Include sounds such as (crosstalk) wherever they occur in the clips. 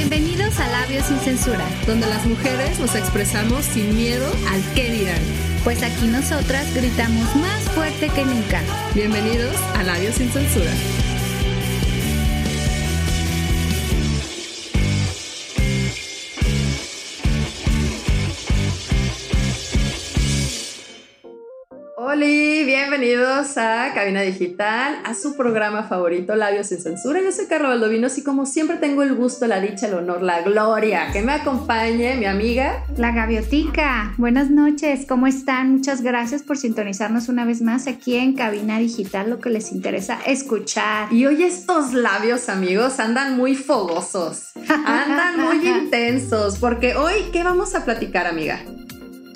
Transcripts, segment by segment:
Bienvenidos a Labios sin Censura, donde las mujeres nos expresamos sin miedo al qué dirán. pues aquí nosotras gritamos más fuerte que nunca. Bienvenidos a Labios sin Censura. Bienvenidos a Cabina Digital, a su programa favorito, Labios sin Censura. Yo soy Carla Valdovinos y como siempre tengo el gusto, la dicha, el honor, la gloria que me acompañe mi amiga. La Gaviotica. Buenas noches, ¿cómo están? Muchas gracias por sintonizarnos una vez más aquí en Cabina Digital, lo que les interesa escuchar. Y hoy estos labios, amigos, andan muy fogosos, (laughs) andan muy intensos, porque hoy, ¿qué vamos a platicar, amiga?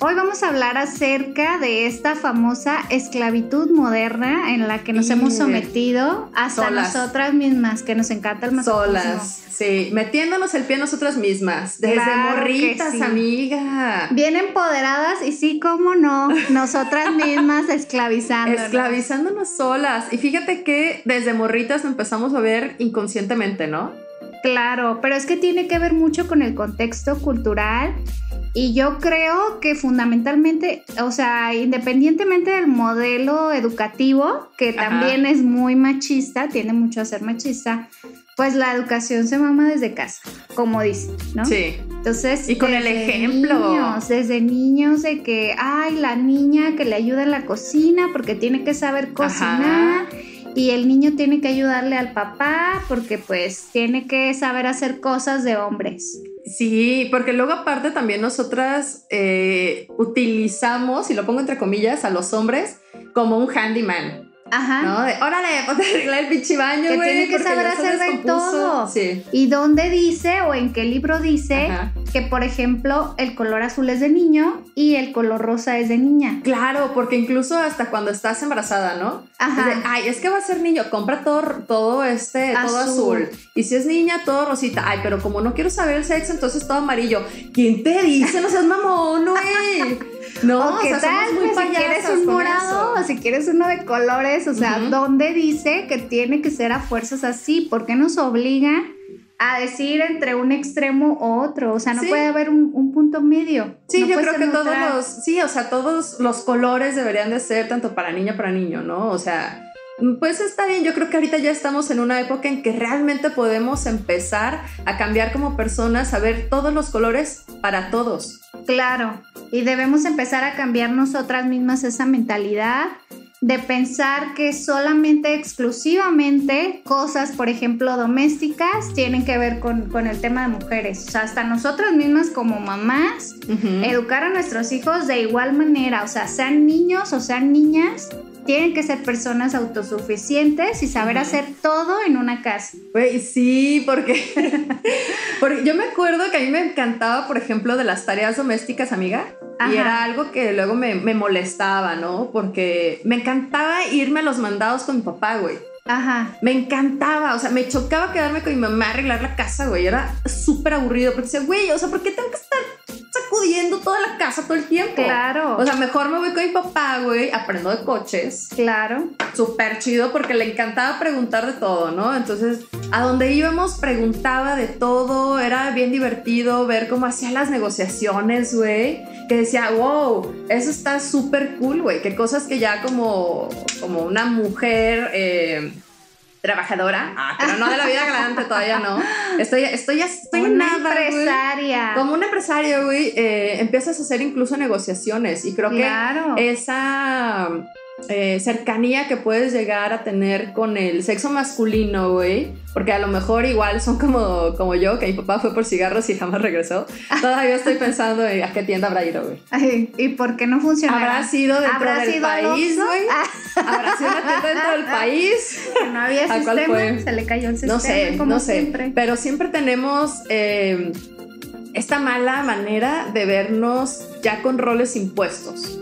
Hoy vamos a hablar acerca de esta famosa esclavitud moderna en la que nos Y- hemos sometido hasta Solas. nosotras mismas, que nos encanta el masochismo. Solas, sí, metiéndonos el pie nosotras mismas, desde Claro morritas, sí. amiga. Bien empoderadas y sí, cómo no, nosotras (laughs) mismas esclavizando. Esclavizándonos solas. Y fíjate que desde morritas empezamos a ver inconscientemente, ¿no? Claro, pero es que tiene que ver mucho con el contexto cultural y yo creo que fundamentalmente, o sea, independientemente del modelo educativo, que Ajá. también es muy machista, tiende mucho a ser machista, pues la educación se mama desde casa, como dice, ¿no? Sí. Entonces, Y con el desde ejemplo. Niños, desde niños de que, ay, la niña que le ayuda en la cocina porque tiene que saber cocinar. Y el niño tiene que ayudarle al papá porque pues tiene que saber hacer cosas de hombres. Sí, porque luego aparte también nosotras eh, utilizamos, y lo pongo entre comillas, a los hombres como un handyman, Ajá. ¿no? De, órale, (laughs) ponte a arreglar el pinche baño, Que tiene que saber hacer de descompuso". todo. Sí. ¿Y dónde dice o en qué libro dice Ajá. que, por ejemplo, el color azul es de niño y el color rosa es de niña? Claro, porque incluso hasta cuando estás embarazada, ¿no? Ajá. Es de, Ay, es que va a ser niño, compra todo, todo este, todo Azul. azul. Y si es niña, todo rosita. Ay, pero como no quiero saber el sexo, entonces todo amarillo. ¿Quién te dice? No seas mamón, güey. No, ¿O qué o sea, tal? muy pues, si quieres un morado o si quieres uno de colores, o sea. ¿dónde dice que tiene que ser a fuerzas así? ¿Por qué nos obliga a decir entre un extremo u otro? O sea, no Sí. puede haber un, un punto medio. Sí, No yo creo que todos los, sí, o sea, todos los colores deberían de ser tanto para niña para niño, ¿no? O sea, pues está bien, yo creo que ahorita ya estamos en una época en que realmente podemos empezar a cambiar como personas, a ver todos los colores para todos. Claro, y debemos empezar a cambiar nosotras mismas esa mentalidad de pensar que solamente exclusivamente cosas, por ejemplo, domésticas, tienen que ver con, con el tema de mujeres. O sea, hasta nosotras mismas como mamás, educar a nuestros hijos de igual manera, o sea, sean niños o sean niñas, tienen que ser personas autosuficientes y saber hacer todo en una casa. Güey, sí, porque, (laughs) porque yo me acuerdo que a mí me encantaba, por ejemplo, de las tareas domésticas, amiga. Ajá. Y era algo que luego me, me molestaba, ¿no? Porque me encantaba irme a los mandados con mi papá, güey. Ajá. Me encantaba, o sea, me chocaba quedarme con mi mamá a arreglar la casa, güey. Era súper aburrido porque decía, güey, o sea, ¿por qué tengo que estar sacudiendo toda la casa todo el tiempo? Claro. O sea, mejor me voy con mi papá, güey, aprendo de coches. claro. Súper chido porque le encantaba preguntar de todo, ¿no? Entonces, a donde íbamos preguntaba de todo, era bien divertido ver cómo hacía las negociaciones, güey. Que decía, wow, eso está súper cool, güey. Que cosas que ya como, como una mujer eh, trabajadora, ah, pero no de la vida galante, todavía no. Estoy, estoy, estoy Una nada, güey. empresaria. Como un empresario, güey, eh, empiezas a hacer incluso negociaciones y creo Claro. que esa eh, cercanía que puedes llegar a tener con el sexo masculino, güey, porque a lo mejor igual son como, como yo, que mi papá fue por cigarros y jamás regresó. (laughs) Todavía estoy pensando en a qué tienda habrá ido, güey. ¿Y por qué no funcionará? ¿Habrá sido dentro ¿Habrá del sido país, güey? Ah, ¿Habrá sido una tienda dentro del (laughs) país? que no había ¿A cuál sistema, fue? se le cayó el sistema. No sé, como no sé. siempre. Pero siempre tenemos eh, esta mala manera de vernos ya con roles impuestos.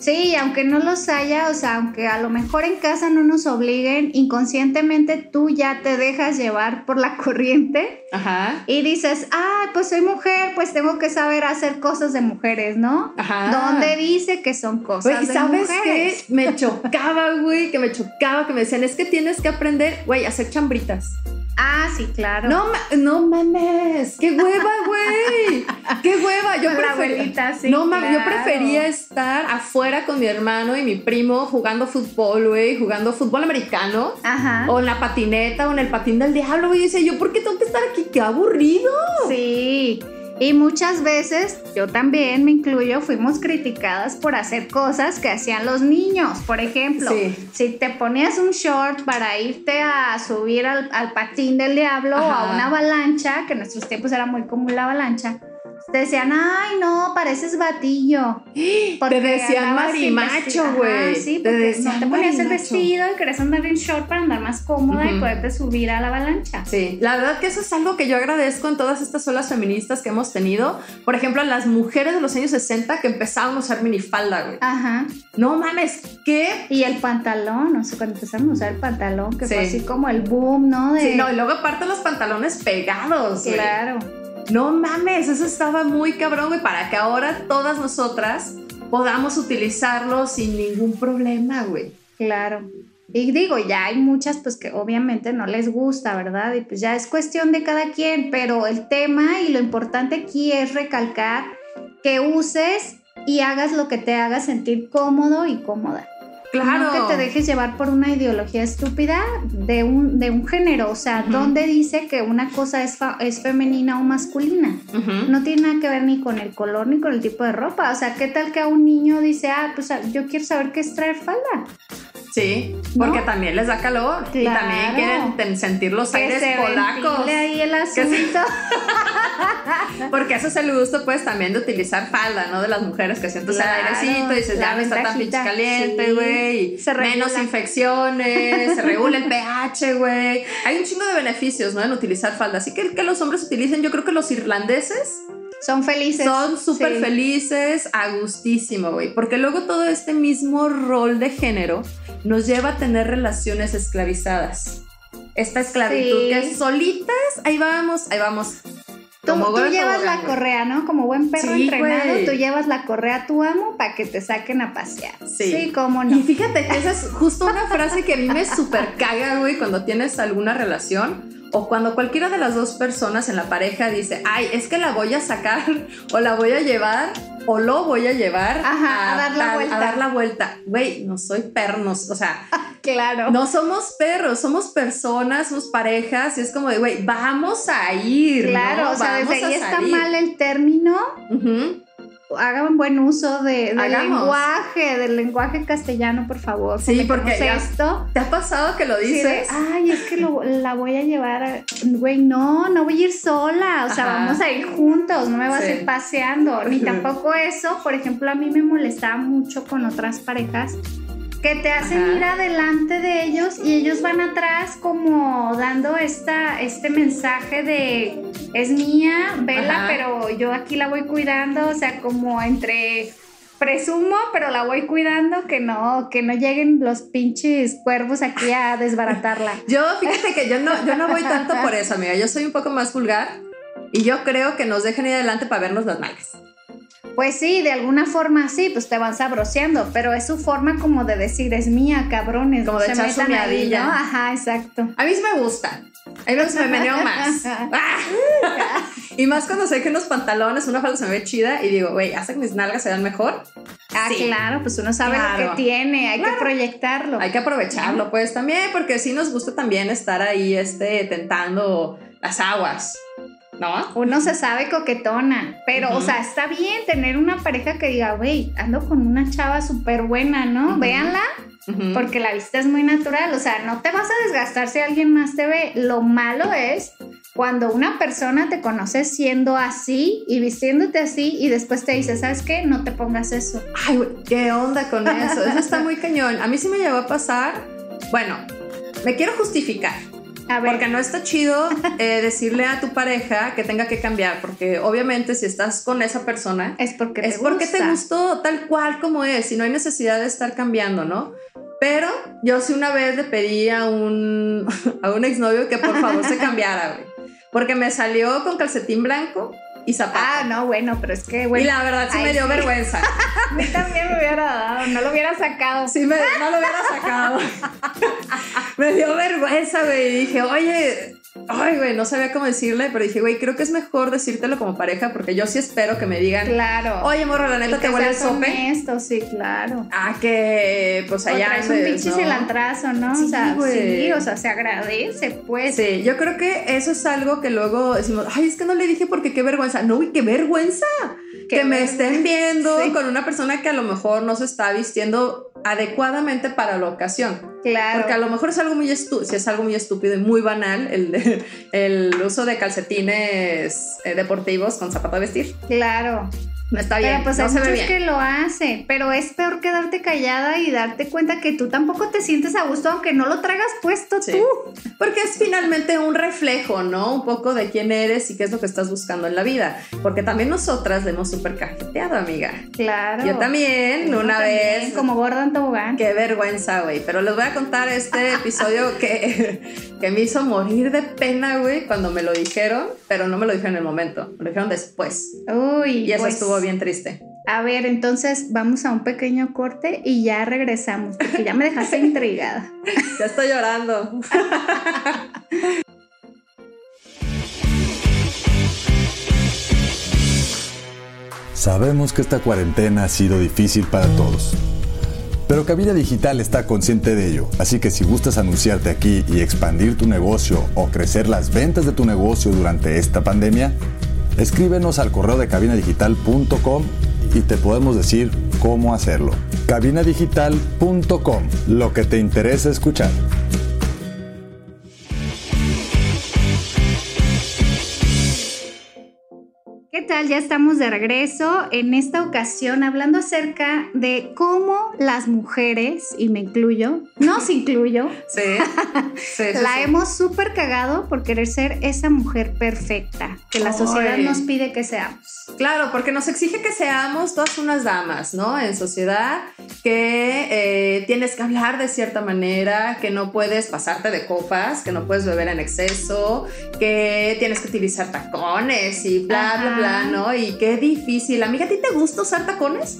Sí, aunque no los haya, o sea, aunque a lo mejor en casa no nos obliguen, inconscientemente tú ya te dejas llevar por la (laughs) corriente Ajá. y dices, ah, pues soy mujer, pues tengo que saber hacer cosas de mujeres, ¿no? Ajá. ¿Dónde dice que son cosas Güey, ¿y de sabes mujeres? qué? Me chocaba, güey, que me chocaba, que me decían, es que tienes que aprender, güey, a hacer chambritas. Ah, sí, claro. No, no mames, qué hueva, güey. Qué hueva. Yo la abuelita, sí. No mames, yo prefería estar afuera con mi hermano y mi primo jugando fútbol, güey, jugando fútbol americano. Ajá. O en la patineta o en el patín del diablo, güey. Y dice, yo, ¿por qué tengo que estar aquí? Qué aburrido. Sí. Y muchas veces, yo también me incluyo, fuimos criticadas por hacer cosas que hacían los niños. Por ejemplo, si te ponías un short para irte a subir al, patín del diablo o a una avalancha, que en nuestros tiempos era muy común la avalancha, te decían, ay, no, pareces batillo. (gasps) Te decían marimacho, güey. Sí, porque no te ponías el vestido y querías andar en short para andar más cómoda y poderte subir a la avalancha. Sí, la verdad que eso es algo que yo agradezco en todas estas olas feministas que hemos tenido. Por ejemplo, las mujeres de los años 60 que empezaron a usar minifalda, güey. Ajá. No mames, ¿qué? Y el pantalón, o sea, cuando empezaron a usar el pantalón, que fue así como el boom, ¿no? Sí, no, y luego aparte los pantalones pegados, Claro. No mames, eso estaba muy cabrón, güey, para que ahora todas nosotras podamos utilizarlo sin ningún problema, güey. Claro. Y digo, ya hay muchas pues que obviamente no les gusta, ¿verdad? Y pues ya es cuestión de cada quien, pero el tema y lo importante aquí es recalcar que uses y hagas lo que te haga sentir cómodo y cómoda. Claro. No que te dejes llevar por una ideología estúpida de un, de un género. O sea, ¿dónde dice que una cosa es, es femenina o masculina? No tiene nada que ver ni con el color ni con el tipo de ropa. O sea, ¿qué tal que a un niño dice, ah, pues yo quiero saber qué es traer falda? Sí, porque también les da calor y también quieren sentir los aires polacos. ahí el asunto. (laughs) porque eso es el gusto, pues, también de utilizar falda, ¿no? De las mujeres que sientes el airecito y dices, ya no está tan pinche caliente, güey. Menos infecciones, se regula el pH, güey. Hay un chingo de beneficios, ¿no? En utilizar falda. Así que que los hombres utilicen, yo creo que los irlandeses son felices. Son súper felices, a gustísimo, güey. Porque luego todo este mismo rol de género nos lleva a tener relaciones esclavizadas. Esta esclavitud que solitas, ahí vamos, ahí vamos. Tú, llevas la correa, ¿no? Como buen perro entrenado, tú llevas la correa a tu amo para que te saquen a pasear. Sí. sí, cómo no. Y fíjate que esa es justo una frase que a mí me súper caga, güey, cuando tienes alguna relación o cuando cualquiera de las dos personas en la pareja dice, ay, es que la voy a sacar (laughs) o la voy a llevar o lo voy a llevar a, dar la vuelta. A dar la vuelta. Güey, no soy pernos, o sea, (laughs) claro. No somos perros, somos personas, somos parejas y es como de, güey, vamos a ir. Claro, o sea, desde ahí está mal el término hagan buen uso de, del lenguaje, del lenguaje castellano, por favor. Sí, porque esto. ¿Te ha pasado que lo dices? Ay, es que la voy a llevar, güey, no, no voy a ir sola, o sea, vamos a ir juntos, no me vas a ir paseando, ni (laughs) tampoco eso, por ejemplo, a mí me molestaba mucho con otras parejas que te hacen ir adelante de ellos y ellos van atrás como dando esta, este mensaje de es mía, vela, pero yo aquí la voy cuidando, o sea, como entre presumo, pero la voy cuidando que no, que no lleguen los pinches cuervos aquí a desbaratarla. (laughs) yo, fíjate que yo no, yo no voy tanto por eso, amiga, yo soy un poco más vulgar y yo creo que nos dejen ir adelante para vernos las nalgas. Pues sí, de alguna forma sí, pues te van sabroseando, pero es su forma como de decir, es mía, cabrones. Como de echar su. ¿no? Ajá, exacto. A mí sí me gusta. A mí me meneo más. (laughs) Ah. y más cuando sé que unos pantalones, una falda se me ve chida y digo, güey, hace que mis nalgas se vean mejor. Ah, claro, pues uno sabe lo que tiene, hay que proyectarlo. Hay que aprovecharlo, pues también, porque sí nos gusta también estar ahí, este, tentando las aguas. ¿No? Uno se sabe coquetona, pero, o sea, está bien tener una pareja que diga, güey, ando con una chava súper buena, ¿no? Véanla, porque la vista es muy natural, o sea, no te vas a desgastar si alguien más te ve. Lo malo es cuando una persona te conoce siendo así y vistiéndote así y después te dice, ¿sabes qué? No te pongas eso. Ay, güey, ¿qué onda con eso? Eso está muy (laughs) cañón. A mí sí me llegó a pasar, bueno, me quiero justificar. Porque no está chido eh, decirle a tu pareja que tenga que cambiar, porque obviamente si estás con esa persona es porque te, es porque te gustó tal cual como es y no hay necesidad de estar cambiando, ¿no? Pero yo sí una vez le pedí a un, (laughs) a un exnovio que por favor se cambiara, güey. Porque me salió con calcetín blanco y zapato. Ah, no, bueno, pero es que, güey. Y la verdad sí me dio vergüenza. (laughs) a mí también me hubiera dado, no lo hubiera sacado. Sí, me, no lo hubiera sacado. (laughs) (laughs) me dio vergüenza, güey. Y dije, oye, Ay, güey, no sabía cómo decirle, pero dije, güey, creo que es mejor decírtelo como pareja porque yo sí espero que me digan, Claro. oye, morro, la neta te huele el sope. Esto, sí, claro. Ah, que pues allá es un pinche cilantrazo, ¿no? Sí, o sea, güey. sí, o sea, se agradece, pues. Sí, yo creo que eso es algo que luego decimos, ay, es que no le dije porque qué vergüenza. No, güey, qué vergüenza. Que me estén viendo Sí. con una persona que a lo mejor no se está vistiendo adecuadamente para la ocasión. Claro. Porque a lo mejor es algo muy estúpido, si es algo muy estúpido y muy banal, el, el uso de calcetines eh, deportivos con zapato de vestir. Claro. No está bien, Pero pues no hay se ve bien. que lo hacen, pero es peor quedarte callada y darte cuenta que tú tampoco te sientes a gusto aunque no lo traigas puesto Sí. tú. Porque es finalmente un reflejo, ¿no? Un poco de quién eres y qué es lo que estás buscando en la vida. Porque también nosotras le hemos súper cajeteado, amiga. Claro. Yo también, Yo una también, vez. Como gorda en tobogán. Qué vergüenza, güey. Pero les voy a contar este (laughs) episodio que, que me hizo morir de pena, güey, cuando me lo dijeron, pero no me lo dijeron en el momento, me lo dijeron después. Uy, Y eso pues, estuvo bien triste. A ver, entonces vamos a un pequeño corte y ya regresamos, porque ya me dejaste intrigada. (laughs) Ya estoy llorando. Sabemos que esta cuarentena ha sido difícil para todos. Pero Cabina Digital está consciente de ello, así que si gustas anunciarte aquí y expandir tu negocio o crecer las ventas de tu negocio durante esta pandemia, escríbenos al correo de cabinadigital.com y te podemos decir cómo hacerlo. Cabinadigital.com, lo que te interesa escuchar. Tal? Ya estamos de regreso en esta ocasión hablando acerca de cómo las mujeres, y me incluyo, nos incluyo, (laughs) Sí. Sí, sí, la hemos súper cagado por querer ser esa mujer perfecta que la sociedad nos pide que seamos. Claro, porque nos exige que seamos todas unas damas, ¿no? En sociedad, que eh, tienes que hablar de cierta manera, que no puedes pasarte de copas, que no puedes beber en exceso, que tienes que utilizar tacones y bla, bla, bla, ¿no? Y qué difícil. Amiga, ¿a ti te gusta usar tacones?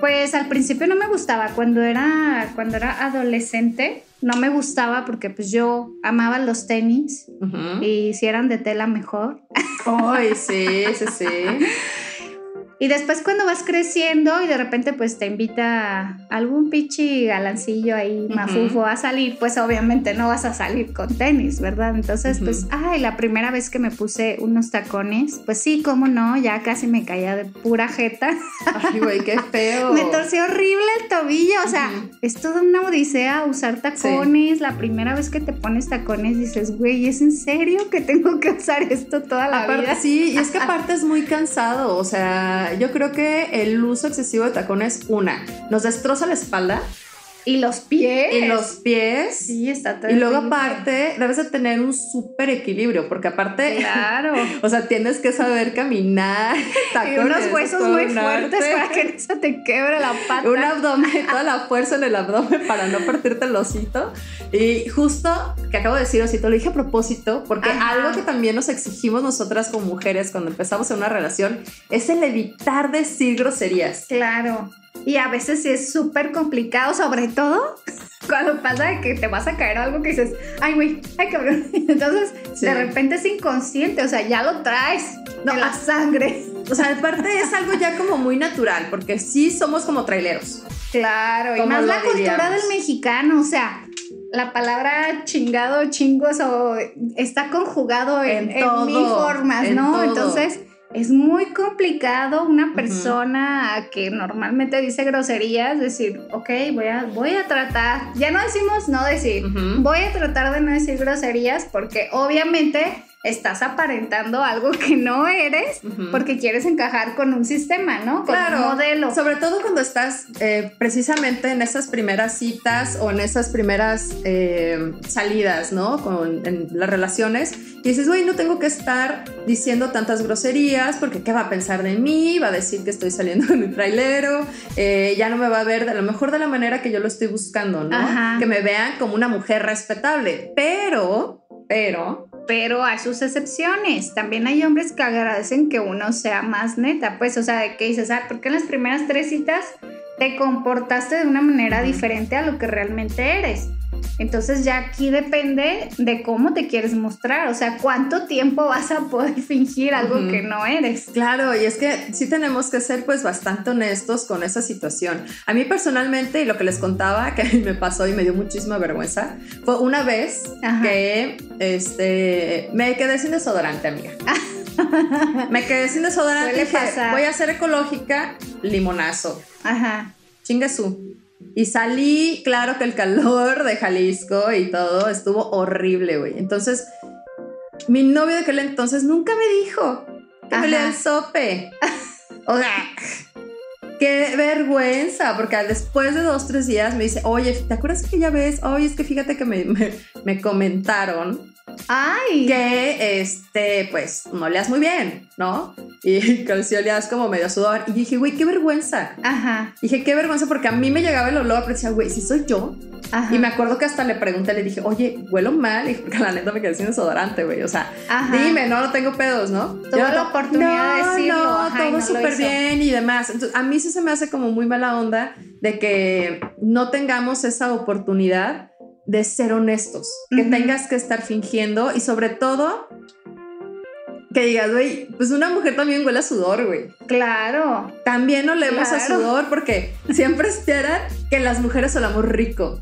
Pues al principio no me gustaba, cuando era, cuando era adolescente no me gustaba porque pues yo amaba los tenis y si eran de tela mejor. Ay, sí, sí, sí. (laughs) Y después cuando vas creciendo y de repente pues te invita algún pichi galancillo ahí, mafufo a salir, pues obviamente no vas a salir con tenis, ¿verdad? Entonces Ujú. pues, ay, la primera vez que me puse unos tacones, pues sí, cómo no, ya casi me caía de pura jeta. Ay, güey, qué (laughs) feo. Me torció horrible el tobillo, o sea, Ujú. es toda una odisea usar tacones. La primera vez que te pones tacones dices, güey, ¿es en serio que tengo que usar esto toda la Aparte, vida? sí, y es que (laughs) aparte es muy cansado. O sea, yo creo que el uso excesivo de tacones, una, nos destroza la espalda Y los pies. y los pies. Sí, está todo. Y luego aparte, debes de tener un súper equilibrio, porque aparte, Claro. (laughs) o sea, tienes que saber caminar. (laughs) Y tacones, unos huesos muy fuertes para que no se te quebre la pata. Un abdomen, toda la fuerza en el abdomen para no partirte el osito. Y justo que acabo de decir osito, lo dije a propósito, porque Ajá. algo que también nos exigimos nosotras como mujeres cuando empezamos en una relación es el evitar decir groserías. Claro. Y a veces sí es súper complicado, sobre todo cuando pasa que te vas a caer algo que dices, ay, güey, ay, cabrón. (laughs) Entonces, Sí. de repente es inconsciente, o sea, ya lo traes No, la ah. sangre. O sea, aparte es algo ya como muy natural, porque sí somos como traileros. Claro, y ¿Cómo más la cultura del mexicano, o sea, la palabra chingado, chingos o está conjugado en, En en todo, mil formas, en ¿no? todo. Entonces es muy complicado una persona que normalmente dice groserías decir, ok, voy a, voy a tratar, ya no decimos no decir, voy a tratar de no decir groserías porque obviamente estás aparentando algo que no eres porque quieres encajar con un sistema, ¿no? Con Claro, un modelo. Sobre todo cuando estás eh, precisamente en esas primeras citas o en esas primeras eh, salidas, ¿no? Con, en las relaciones. Y dices, güey, no tengo que estar diciendo tantas groserías porque ¿qué va a pensar de mí? Va a decir que estoy saliendo de mi trailero, eh, ya no me va a ver de lo mejor de la manera que yo lo estoy buscando, ¿no? Ajá. Que me vean como una mujer respetable. Pero, pero, Pero hay sus excepciones. También hay hombres que agradecen que uno sea más neta. Pues, o sea, de que dices, ah, porque en las primeras tres citas te comportaste de una manera diferente a lo que realmente eres. Entonces ya aquí depende de cómo te quieres mostrar, o sea, cuánto tiempo vas a poder (laughs) fingir algo que no eres. Claro, y es que sí tenemos que ser pues bastante honestos con esa situación. A mí personalmente, y lo que les contaba, que a (laughs) mí me pasó y me dio muchísima vergüenza, fue una vez que este, me quedé sin desodorante, amiga. (laughs) me quedé sin desodorante dije, voy a ser ecológica, limonazo. Ajá. Chingasú. Y salí, claro que el calor de Jalisco y todo estuvo horrible, güey. Entonces, mi novio de aquel entonces nunca me dijo que me el sope. o sea, qué vergüenza, porque después de dos, tres días me dice, oye, ¿te acuerdas que ya ves? Oye, es que fíjate que me, me comentaron Ay. Que, este, pues, no leas muy bien, ¿no? Y que si olías como medio sudor. Y dije, güey, qué vergüenza. Ajá. Dije, qué vergüenza, porque a mí me llegaba el olor, pero decía, güey, si soy yo. Ajá. Y me acuerdo que hasta le pregunté, le dije, oye, huelo mal. (laughs) Y porque la neta me quedé sin desodorante, güey. O sea, dime, no, no tengo pedos, ¿no? Tuve la oportunidad de decirlo. No, todo súper bien y demás. Entonces, a mí sí se me hace como muy mala onda de que no tengamos esa oportunidad de ser honestos, que tengas que estar fingiendo y sobre todo que digas, güey, pues una mujer también huele a sudor, güey. Claro. También olemos a sudor porque siempre (laughs) esperan que las mujeres olamos rico.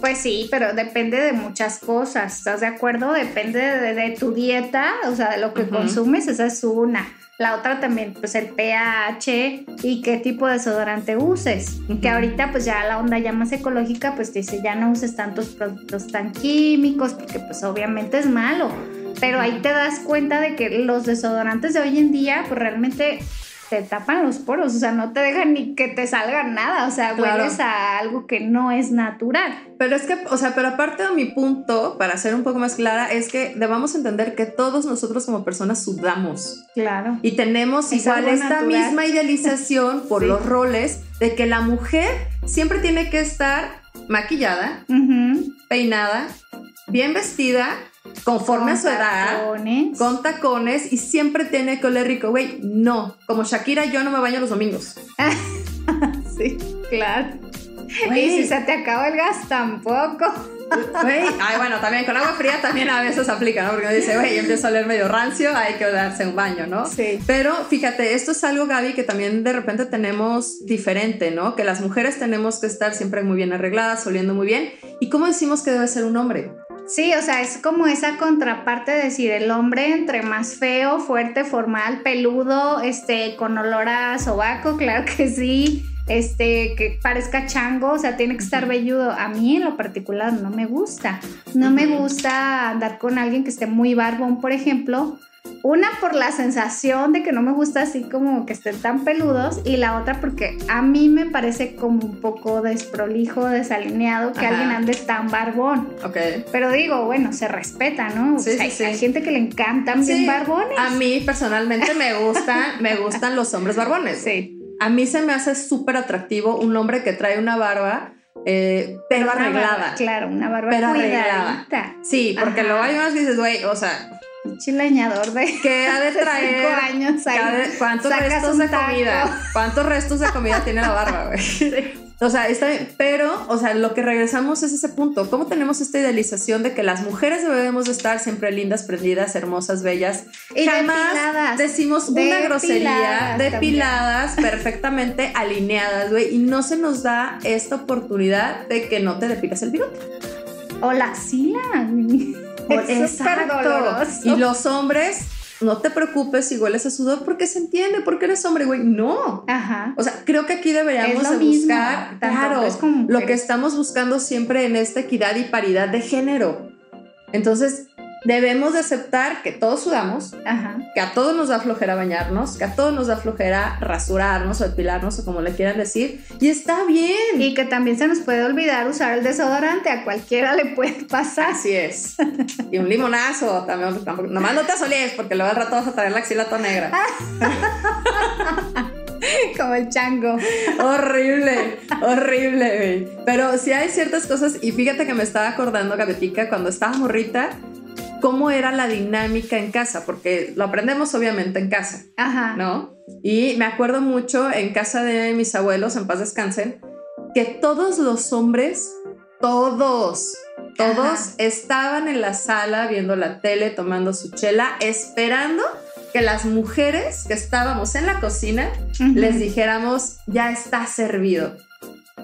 Pues sí, pero depende de muchas cosas, ¿estás de acuerdo? Depende de, tu dieta, o sea, de lo que consumes, esa es una. La otra también, pues el pH y qué tipo de desodorante uses. Que ahorita, pues ya la onda ya más ecológica, pues dice ya no uses tantos productos tan químicos, porque pues obviamente es malo. Pero ahí te das cuenta de que los desodorantes de hoy en día, pues realmente te tapan los poros, o sea, no te dejan ni que te salga nada, o sea, hueles a algo que no es natural. Pero es que, o sea, pero aparte de mi punto, para ser un poco más clara, es que debamos entender que todos nosotros como personas sudamos. Claro. Y tenemos igual esta misma idealización (laughs) por los roles de que la mujer siempre tiene que estar maquillada, peinada, bien vestida conforme a su edad, con tacones y siempre tiene que oler rico. Güey, no. Como Shakira, yo no me baño los domingos. (laughs) sí, claro. Y si se te acaba el gas, tampoco. Güey, ay, bueno, también con agua fría también a veces aplica, ¿no? Porque dice, güey, empiezo a oler medio rancio, hay que darse un baño, ¿no? Sí. Pero fíjate, esto es algo, Gaby, que también de repente tenemos diferente, ¿no? Que las mujeres tenemos que estar siempre muy bien arregladas, oliendo muy bien. ¿Y cómo decimos que debe ser un hombre? Sí, o sea, es como esa contraparte de decir el hombre entre más feo, fuerte, formal, peludo, este, con olor a sobaco, (laughs) claro que sí, este, que parezca chango, o sea, tiene que estar velludo. A mí en lo particular no me gusta. No me gusta andar con alguien que esté muy barbón, por ejemplo, una por la sensación de que no me gusta así como que estén tan peludos y la otra porque a mí me parece como un poco desprolijo, desalineado que alguien ande tan barbón. Ok. Pero digo, bueno, se respeta, ¿no? Sí, sí, hay, gente que le encantan bien barbones. A mí personalmente me gustan, (laughs) me gustan los hombres barbones. Sí. A mí se me hace súper atractivo un hombre que trae una barba eh, pero, arreglada. claro, una barba pero arreglada. Sí, porque luego hay unas que dices, güey, o sea, chileñador de que ha de (laughs) traer años cuántos restos de comida cuántos restos de comida tiene la barba güey. (laughs) O sea está pero o sea lo que regresamos es ese punto. Cómo tenemos esta idealización de que las mujeres debemos de estar siempre lindas prendidas hermosas bellas y jamás decimos una grosería depiladas perfectamente alineadas güey y no se nos da esta oportunidad de que no te depilas el bigote. O la axila Exacto. Y los hombres, no te preocupes si hueles a sudor porque se entiende, porque eres hombre, güey. No. Ajá. O sea, creo que aquí deberíamos buscar, claro, lo que estamos buscando siempre en esta equidad y paridad de género. Entonces, debemos de aceptar que todos sudamos, que a todos nos da flojera bañarnos, que a todos nos da flojera rasurarnos o depilarnos o como le quieran decir, y está bien. Y que también se nos puede olvidar usar el desodorante, a cualquiera le puede pasar. Así es. Y un limonazo también, nomás no te asolies porque luego al rato vas a traer la axila toda negra. (laughs) Como el chango. horrible, horrible, Pero sí hay ciertas cosas, y fíjate que me estaba acordando, Gabetica, cuando estaba morrita, cómo era la dinámica en casa, porque lo aprendemos obviamente en casa, Ajá. ¿no? Y me acuerdo mucho en casa de mis abuelos, en paz descansen, que todos los hombres todos, todos estaban en la sala viendo la tele, tomando su chela, esperando que las mujeres que estábamos en la cocina les dijéramos, ya está servido.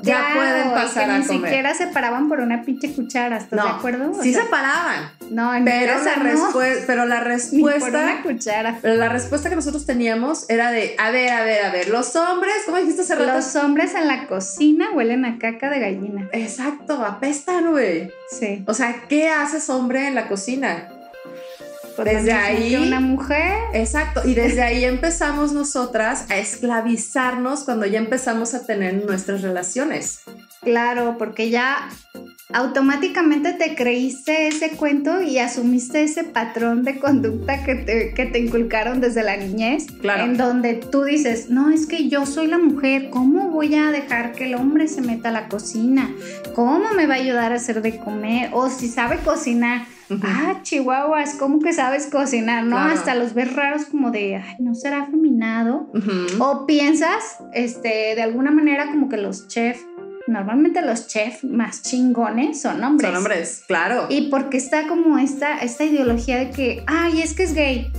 Ya pueden pasar a ni comer. siquiera se paraban por una pinche cuchara, ¿estás no, de acuerdo? O sí sea, se paraban, No, en mi pero casa la, no, pero la (laughs) ni por respuesta una cuchara. Pero la respuesta que nosotros teníamos era de, a ver, a ver, a ver, los hombres, ¿cómo dijiste hace rato? Los hombres en la cocina huelen a caca de gallina. Exacto, apestan, güey. Sí. O sea, ¿qué haces hombre en la cocina? Desde ahí- que una mujer. Exacto, y desde ahí empezamos nosotras a esclavizarnos cuando ya empezamos a tener nuestras relaciones. Claro, porque ya automáticamente te creíste ese cuento y asumiste ese patrón de conducta que te, que te inculcaron desde la niñez, Claro. en donde tú dices, no, es que yo soy la mujer, ¿cómo voy a dejar que el hombre se meta a la cocina? ¿Cómo me va a ayudar a hacer de comer? O si sabe cocinar, Ah, chihuahuas, ¿cómo que sabes cocinar? No, Claro. hasta los ves raros como de, ay, ¿no será afeminado? Ujú. O piensas, este, de alguna manera como que los chefs, normalmente los chefs más chingones son hombres. Son hombres, claro. Y porque está como esta, esta ideología de que, ay, es que es gay.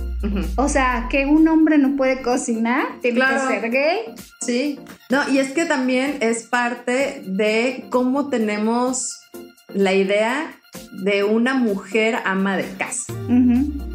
O sea, que un hombre no puede cocinar, tiene Claro. que ser gay. Sí, no, y es que también es parte de cómo tenemos la idea de una mujer ama de casa.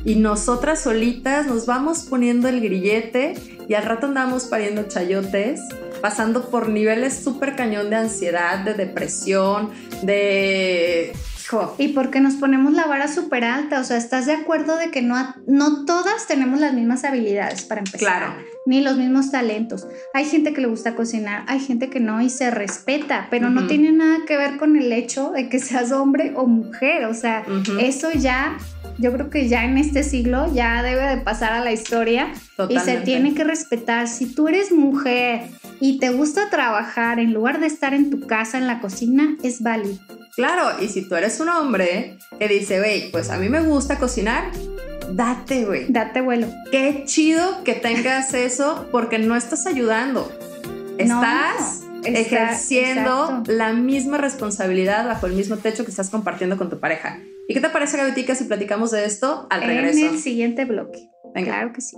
Y nosotras solitas nos vamos poniendo el grillete y al rato andamos pariendo chayotes, pasando por niveles súper cañón de ansiedad, de depresión, de... Hijo, Y porque nos ponemos la vara súper alta. O sea, ¿estás de acuerdo de que no, no todas tenemos las mismas habilidades para empezar? Claro. Ni los mismos talentos. Hay gente que le gusta cocinar, hay gente que no y se respeta, pero no Ujú. tiene nada que ver con el hecho de que seas hombre o mujer. O sea, Ujú. eso ya, yo creo que ya en este siglo ya debe de pasar a la historia y se Totalmente. tiene que respetar. Si tú eres mujer y te gusta trabajar en lugar de estar en tu casa en la cocina, es válido. Claro, y si tú eres un hombre que dice, güey, pues a mí me gusta cocinar, date, güey. Date vuelo. Qué chido que tengas eso porque no estás ayudando. Estás está- ejerciendo exacto. la misma responsabilidad bajo el mismo techo que estás compartiendo con tu pareja. ¿Y qué te parece, Gavitica, si platicamos de esto al regreso? En el siguiente bloque. Venga. Claro que sí.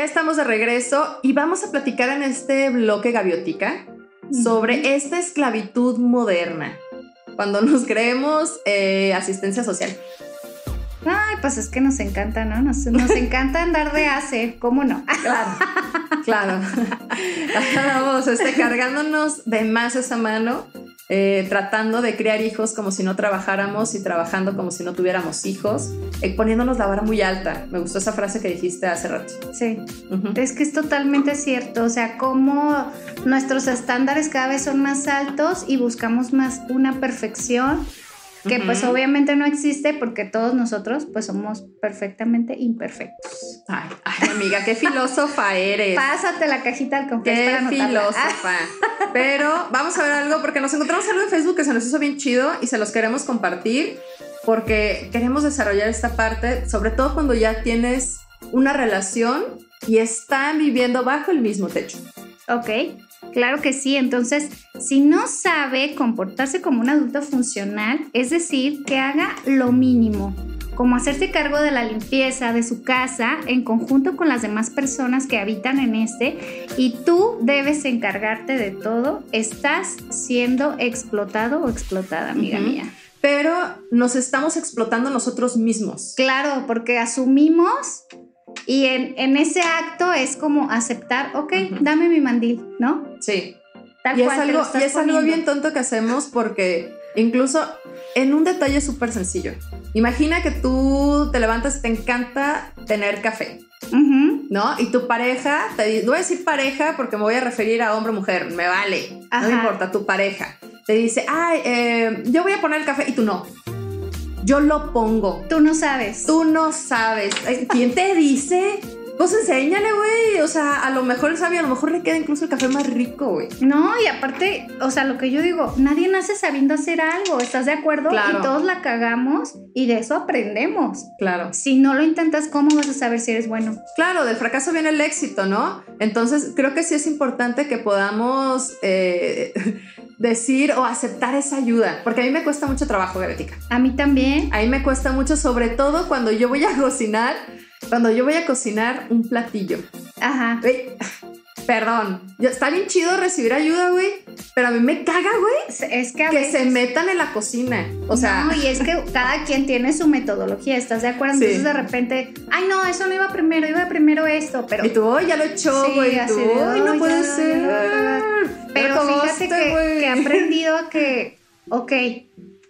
Ya estamos de regreso y vamos a platicar en este bloque Gaviotica sobre esta esclavitud moderna. Cuando (laughs) nos creemos eh, asistencia social. Ay, pues es que nos encanta, ¿no? Nos, nos encanta andar de hace, ¿cómo no? (laughs) Claro, claro. (laughs) Vamos, este, cargándonos de más esa mano, eh, tratando de criar hijos como si no trabajáramos y trabajando como si no tuviéramos hijos, eh, poniéndonos la vara muy alta. Me gustó esa frase que dijiste hace rato. Sí, es que es totalmente cierto. O sea, como nuestros estándares cada vez son más altos y buscamos más una perfección que pues obviamente no existe porque todos nosotros pues somos perfectamente imperfectos. Ay, ay, amiga, qué filósofa eres. Pásate la cajita al compás Qué para filósofa. Pero vamos a ver algo porque nos encontramos algo en Facebook que se nos hizo bien chido y se los queremos compartir porque queremos desarrollar esta parte, sobre todo cuando ya tienes una relación y están viviendo bajo el mismo techo. Ok, claro que sí. Entonces, si no sabe comportarse como un adulto funcional, es decir, que haga lo mínimo, como hacerse cargo de la limpieza de su casa en conjunto con las demás personas que habitan en este, y tú debes encargarte de todo, estás siendo explotado o explotada, amiga mía. Pero nos estamos explotando nosotros mismos. Claro, porque asumimos y en, en ese acto es como aceptar, ok, Ujú. dame mi mandil, ¿no? Sí. Tal Y es cual lo algo, y es algo bien tonto que hacemos porque Incluso en un detalle súper sencillo. Imagina que tú te levantas y te encanta tener café. ¿No? Y tu pareja, te voy a decir pareja porque me voy a referir a hombre o mujer, me vale, no me importa, tu pareja. Te dice, ay, eh, yo voy a poner el café y tú no. Yo lo pongo. Tú no sabes. Tú no sabes. ¿Quién te dice? Pues enséñale, güey. O sea, a lo mejor sabe, a lo mejor le queda incluso el café más rico, güey. No, y aparte, o sea, lo que yo digo, nadie nace sabiendo hacer algo, ¿estás de acuerdo? Claro. Y todos la cagamos y de eso aprendemos. Claro. Si no lo intentas, ¿cómo vas a saber si eres bueno? Claro, del fracaso viene el éxito, ¿no? Entonces, creo que sí es importante que podamos eh, decir o aceptar esa ayuda, porque a mí me cuesta mucho trabajo, Gabetica. A mí también. A mí me cuesta mucho, sobre todo cuando yo voy a cocinar cuando yo voy a cocinar un platillo. Ajá. Perdón. Está bien chido recibir ayuda, güey. Pero a mí me caga, güey. Es que a Que se metan en la cocina. O sea. No, y es que (laughs) cada quien tiene su metodología, ¿estás de acuerdo? Sí. Entonces de repente, ay, no, eso no iba primero, iba primero esto, pero. Y tú, "Oh, ya lo echó, Sí, güey. tú, de, "Ay, no "Ay, puede ya, ser. ya, Pero fíjate que, güey". que he aprendido a que, (laughs) ok,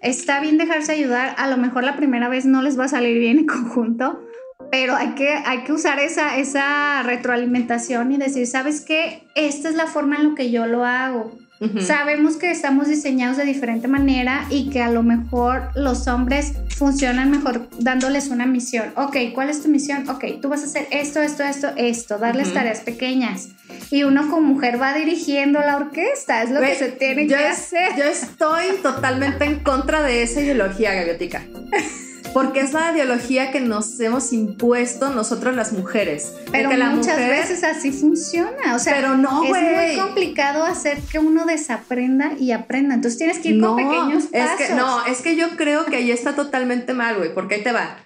está bien dejarse ayudar, a lo mejor la primera vez no les va a salir bien en conjunto, pero hay que, hay que usar esa, esa retroalimentación y decir, ¿sabes qué? Esta es la forma en la que yo lo hago. Ujú. Sabemos que estamos diseñados de diferente manera y que a lo mejor los hombres funcionan mejor dándoles una misión. Ok, ¿cuál es tu misión? Ok, tú vas a hacer esto, esto, esto, esto, darles Ujú. tareas pequeñas. Y uno como mujer va dirigiendo la orquesta, es lo que Güey, se tiene que es- hacer. Yo estoy totalmente en contra de esa ideología, Gaviotica. (laughs) Porque es la ideología que nos hemos impuesto nosotras las mujeres. Pero la muchas mujer- veces así funciona. O sea, Pero no, es muy complicado hacer que uno desaprenda y aprenda. Entonces tienes que ir no, con pequeños es pasos. que no, es que yo creo que ahí está totalmente mal, güey, porque ahí te va.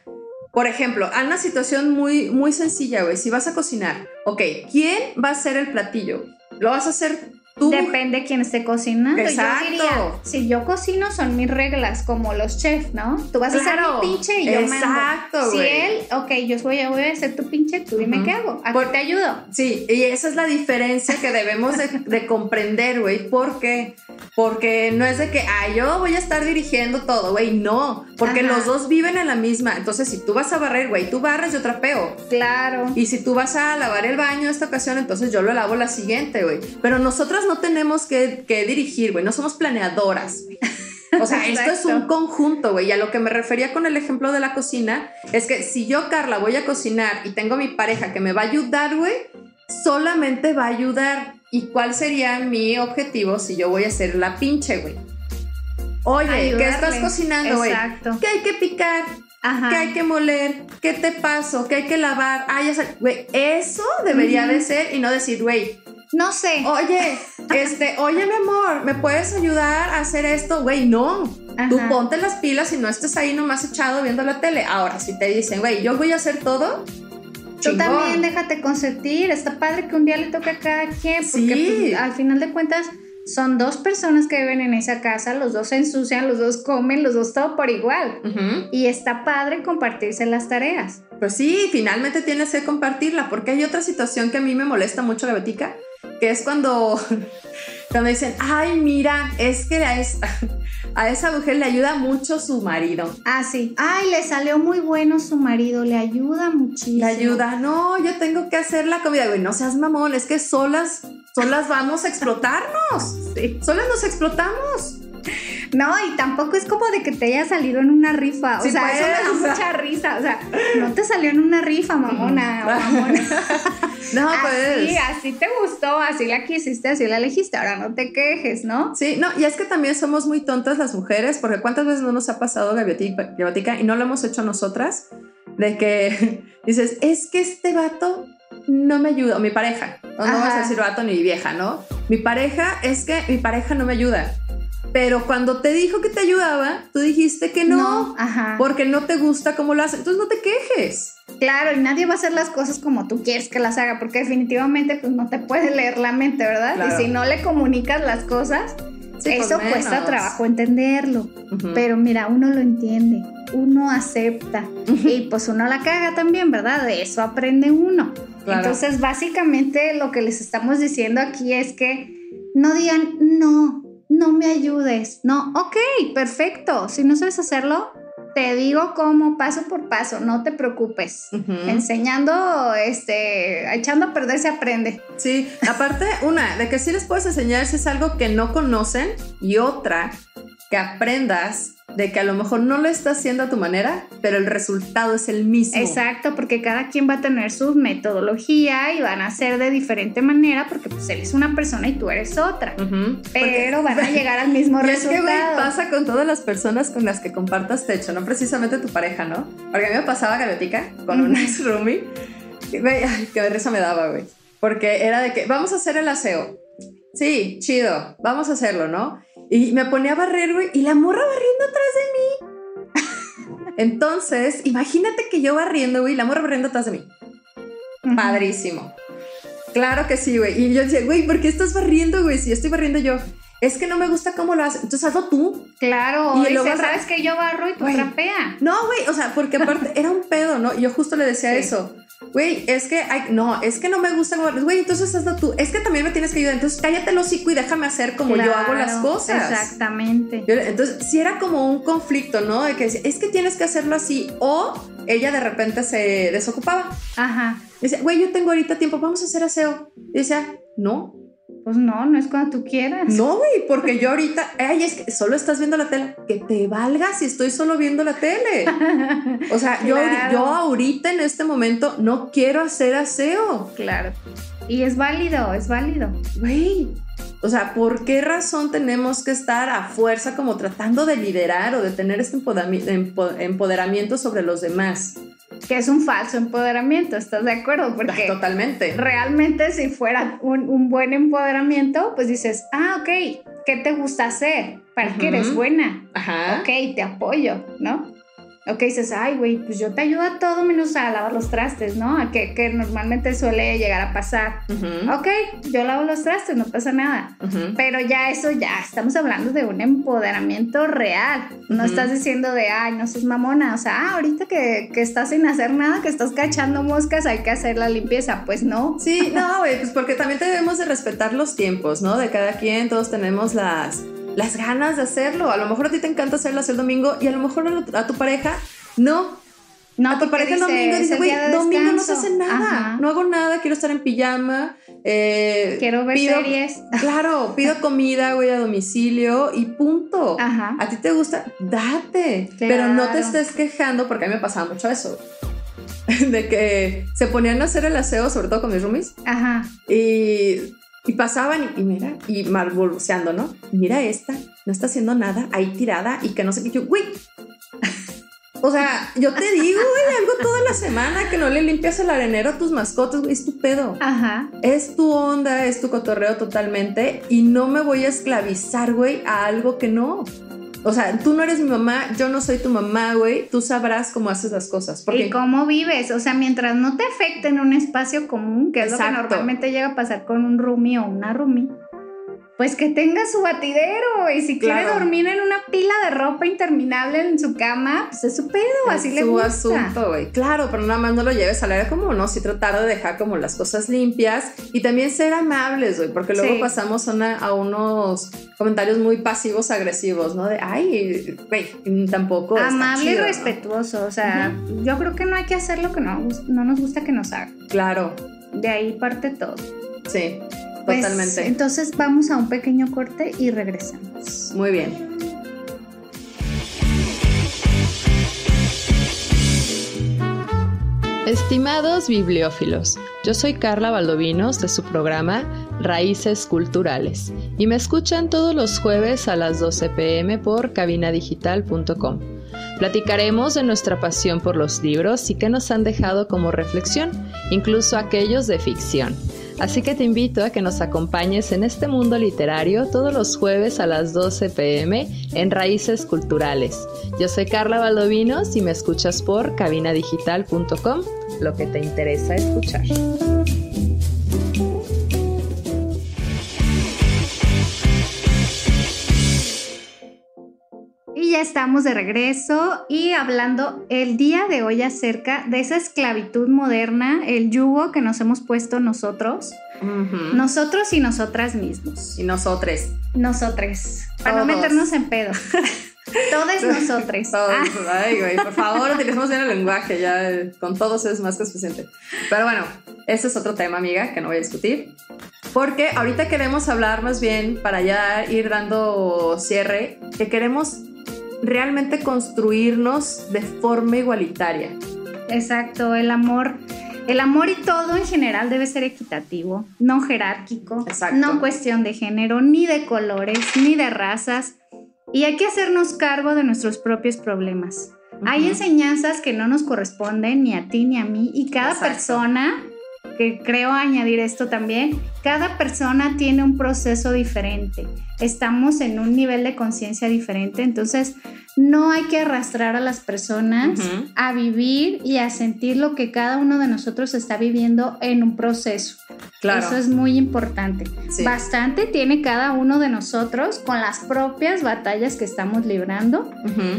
Por ejemplo, hay una situación muy, muy sencilla, güey. Si vas a cocinar, ok, ¿quién va a hacer el platillo? ¿Lo vas a hacer tú? Depende de quién esté cocinando. Exacto. Yo diría, si yo cocino son mis reglas, como los chefs, ¿no? Tú vas a hacer mi pinche y yo mando. Exacto, Si güey. él, ok, yo voy, a- voy a hacer tu pinche, tú dime Ujú. qué hago. ¿A Por- te ayudo? Sí, y esa es la diferencia que debemos de, de comprender, güey. ¿Por qué? Porque no es de que, ah, yo voy a estar dirigiendo todo, güey. No, porque Ajá. los dos viven en la misma. Entonces, si tú vas a barrer, güey, tú barres, yo trapeo. Claro. Y si tú vas a lavar el baño esta ocasión, entonces yo lo lavo la siguiente, güey. Pero nosotras no tenemos que, que dirigir, güey. No somos planeadoras. O sea, esto es un conjunto, güey. Y a lo que me refería con el ejemplo de la cocina es que si yo, Carla, voy a cocinar y tengo mi pareja que me va a ayudar, güey, solamente va a ayudar. ¿Y cuál sería mi objetivo si yo voy a hacer la pinche, güey? Oye, ¿qué Ayudarle. estás cocinando, güey? Exacto. ¿Qué hay que picar? Ajá. ¿Qué hay que moler? ¿Qué te paso? ¿Qué hay que lavar? Ah, ya sé. Güey, eso debería de ser y no decir, güey, No sé. oye, (laughs) este, oye, mi amor, ¿me puedes ayudar a hacer esto? Güey, no. Tú ponte las pilas y no estés ahí nomás echado viendo la tele. Ahora, si te dicen, güey, yo voy a hacer todo, Tú también déjate consentir. Está padre que un día le toque a cada quien. Porque Sí. pues, al final de cuentas son dos personas que viven en esa casa. Los dos se ensucian, los dos comen, los dos todo por igual. Y está padre compartirse las tareas. Pues sí, finalmente tienes que compartirla, porque hay otra situación que a mí me molesta mucho, Gabetica, que es cuando, cuando dicen, ay, mira, es que a esa, (laughs) a esa mujer le ayuda mucho su marido. Ah, sí. Ay, le salió muy bueno su marido. Le ayuda muchísimo. Le ayuda, no, yo tengo que hacer la comida, güey, no seas mamón, es que solas, solas vamos a explotarnos, Sí. solas nos explotamos. No, y tampoco es como de que te haya salido en una rifa. O Sí, sea, pues, eso me da (laughs) o sea. mucha risa. O sea, no te salió en una rifa, mamona. mamona. (laughs) No, Así, pues. así te gustó, así la quisiste, así la elegiste. Ahora no te quejes, ¿no? Sí, no, y es que también somos muy tontas las mujeres, porque cuántas veces no nos ha pasado Gaviotica, Gaviotica, y no lo hemos hecho nosotras, de que (laughs) dices, es que este vato no me ayuda, o mi pareja, no, no Ajá. vamos a decir vato ni vieja, ¿no? Mi pareja es que mi pareja no me ayuda, pero cuando te dijo que te ayudaba, tú dijiste que no, Ajá. porque no te gusta cómo lo hace, entonces no te quejes. Claro, y nadie va a hacer las cosas como tú quieres que las haga, porque definitivamente pues no te puede leer la mente, ¿verdad? Claro. Y si no le comunicas las cosas, Sí, pues eso cuesta trabajo entenderlo. Pero mira, uno lo entiende, uno acepta y pues uno la caga también, ¿verdad? De eso aprende uno. Claro. Entonces, básicamente lo que les estamos diciendo aquí es que no digan no, no me ayudes. No, ok, perfecto. Si no sabes hacerlo, te digo cómo, paso por paso, no te preocupes. Enseñando, este, echando a perder se aprende. Sí, aparte, una, de que sí les puedes enseñar si es algo que no conocen y otra, que aprendas de que a lo mejor no lo estás haciendo a tu manera, pero el resultado es el mismo. Exacto, porque cada quien va a tener su metodología y van a ser de diferente manera, porque pues él es una persona y tú eres otra. Pero van a (laughs) llegar al mismo y resultado. Es que, pasa con todas las personas con las que compartas techo, no precisamente tu pareja, ¿no? Porque a mí me pasaba galetica con un ex roomie. Güey, ay, qué risa me daba, güey. Porque era de que, vamos a hacer el aseo. Sí, chido, vamos a hacerlo, ¿no? Y me ponía a barrer, güey, y la morra barriendo atrás de mí. (laughs) Entonces, imagínate que yo barriendo, güey, y la morra barriendo atrás de mí. Padrísimo. Claro que sí, güey. Y yo decía, güey, ¿por qué estás barriendo, güey? Si yo estoy barriendo yo. Es que no me gusta cómo lo haces. Entonces hazlo tú. Claro. Y luego sabes que yo barro y tú trapea. No, güey. O sea, porque aparte (laughs) era un pedo, ¿no? Yo justo le decía eso güey, es que, hay, no, es que no me gusta, güey, entonces hazlo tú, es que también me tienes que ayudar, entonces cállate el hocico y déjame hacer como yo hago las cosas. Exactamente. entonces, si era como un conflicto, ¿no? De que es que tienes que hacerlo así, o ella de repente se desocupaba. Ajá. Dice, güey, yo tengo ahorita tiempo, vamos a hacer aseo. Y decía, no, pues no, no es cuando tú quieras. No, güey, porque yo ahorita, ay, es que solo estás viendo la tele. Que te valga si estoy solo viendo la tele. O sea, yo, yo ahorita en este momento no quiero hacer aseo. Claro. Y es válido, es válido. Güey. O sea, ¿por qué razón tenemos que estar a fuerza como tratando de liderar o de tener este empoderamiento sobre los demás? que es un falso empoderamiento, ¿estás de acuerdo? Porque totalmente. Realmente si fuera un, buen empoderamiento, pues dices, ah, ok, ¿qué te gusta hacer? ¿Para qué eres buena? Ajá. Ok, te apoyo, ¿no? Ok, dices, ay, güey, pues yo te ayudo a todo menos a lavar los trastes, ¿no? A que, que normalmente suele llegar a pasar. Ok, yo lavo los trastes, no pasa nada. Pero ya eso, ya estamos hablando de un empoderamiento real. No estás diciendo de, ay, no sos mamona. O sea, ah, ahorita que, que, estás sin hacer nada, que estás cachando moscas, hay que hacer la limpieza. Pues no. Sí, no, (laughs) güey, pues porque también debemos de respetar los tiempos, ¿no? De cada quien, todos tenemos las las ganas de hacerlo. A lo mejor a ti te encanta hacerlo el domingo y a lo mejor a, tu pareja no. No, a tu pareja el domingo dice, güey, domingo no se hace nada, no hago nada, quiero estar en pijama. Eh, quiero ver series. (laughs) Claro, pido comida, güey, a domicilio y punto. Ajá. A ti te gusta, date. Pero no te estés quejando, porque a mí me pasaba mucho eso. (laughs) De que se ponían a hacer el aseo, sobre todo con mis roomies. Ajá. Y y pasaban y, mira, y marbolceando, ¿no? Mira esta, no está haciendo nada, ahí tirada y que no sé qué. Yo, güey. (laughs) O sea, yo te digo, güey, algo toda la semana que no le limpias el arenero a tus mascotas, güey, es tu pedo. Ajá. Es tu onda, es tu cotorreo totalmente y no me voy a esclavizar, güey, a algo que no. O sea, tú no eres mi mamá, yo no soy tu mamá, güey. Tú sabrás cómo haces las cosas. Porque... Y cómo vives. O sea, mientras no te afecte en un espacio común, que es lo que normalmente llega a pasar con un roomie o una roomie pues que tenga su batidero y si quiere dormir en una pila de ropa interminable en su cama, pues es su pedo, así le gusta. Su asunto, güey. Claro, pero nada más no lo lleves al área como, ¿no? Sí tratar de dejar como las cosas limpias y también ser amables, güey, porque luego pasamos a, unos comentarios muy pasivos agresivos, ¿no? De, ay, güey, tampoco. Amable y respetuoso, o sea, yo creo que no hay que hacer lo que no, no nos gusta que nos hagan. Claro. De ahí parte todo. Sí. Pues, Totalmente. Entonces vamos a un pequeño corte y regresamos. Muy bien. Estimados bibliófilos, yo soy Carla Valdovinos de su programa Raíces Culturales y me escuchan todos los jueves a las 12 pm por cabinadigital.com. Platicaremos de nuestra pasión por los libros y qué nos han dejado como reflexión, incluso aquellos de ficción. Así que te invito a que nos acompañes en este mundo literario todos los jueves a las 12 pm en Raíces Culturales. Yo soy Carla Valdovinos y me escuchas por cabinadigital.com, lo que te interesa escuchar. Ya estamos de regreso y hablando el día de hoy acerca de esa esclavitud moderna, el yugo que nos hemos puesto nosotros, Ujú. nosotros y nosotras mismos. Y nosotros. Nosotres, para no Todos. meternos en pedo. (laughs) Todos nosotres. Todos. Ah, Ay, güey, por favor, utilicemos bien el lenguaje, ya eh, con todos es más que suficiente. Pero bueno, ese es otro tema, amiga, que no voy a discutir. Porque ahorita queremos hablar más bien, para ya ir dando cierre, que queremos realmente construirnos de forma igualitaria. exacto, el amor. El amor y todo en general debe ser equitativo, no jerárquico, Exacto. no cuestión de género, ni de colores, ni de razas. Y hay que hacernos cargo de nuestros propios problemas. Hay enseñanzas que no nos corresponden ni a ti ni a mí y cada Exacto. persona, que creo añadir esto también, cada persona tiene un proceso diferente. Estamos en un nivel de conciencia diferente, entonces no hay que arrastrar a las personas a vivir y a sentir lo que cada uno de nosotros está viviendo en un proceso. Claro. Eso es muy importante. Sí. Bastante tiene cada uno de nosotros con las propias batallas que estamos librando.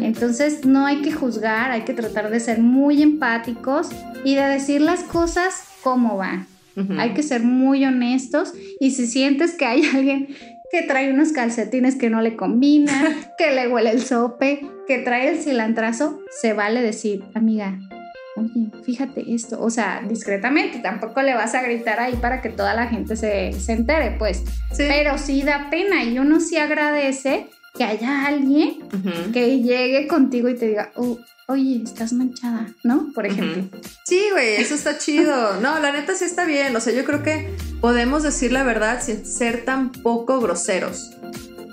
Entonces no hay que juzgar, hay que tratar de ser muy empáticos y de decir las cosas como van. Ujú. Hay que ser muy honestos y si sientes que hay (laughs) alguien que trae unos calcetines que no le combinan, (laughs) que le huele el sope, que trae el cilantrazo, se vale decir, amiga, oye, fíjate esto, o sea, discretamente, tampoco le vas a gritar ahí para que toda la gente se, se entere, pues, Sí. pero sí da pena y uno sí agradece que haya alguien que llegue contigo y te diga, "Oh, oye, estás manchada, ¿no? Por ejemplo. Sí, güey, eso está chido. No, la neta sí está bien. O sea, yo creo que podemos decir la verdad sin ser tan poco groseros.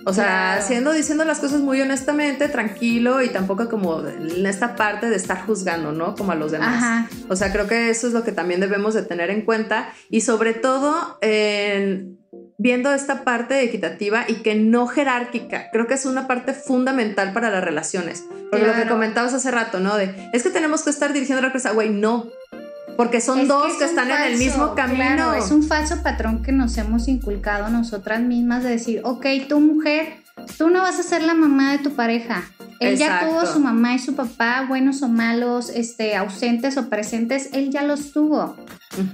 O sea, Claro. siendo, diciendo las cosas muy honestamente, tranquilo y tampoco como en esta parte de estar juzgando, ¿no? Como a los demás. Ajá. O sea, creo que eso es lo que también debemos de tener en cuenta y sobre todo en viendo esta parte equitativa y que no jerárquica. Creo que es una parte fundamental para las relaciones. Porque lo que comentabas hace rato, ¿no? De, es que tenemos que estar dirigiendo la empresa. Güey, no. Porque son Es dos es que, están en el mismo camino. claro, es un falso patrón que nos hemos inculcado nosotras mismas de decir, ok, tú mujer, tú no vas a ser la mamá de tu pareja. Él ya tuvo su mamá y su papá, buenos o malos, este, ausentes o presentes, él ya los tuvo.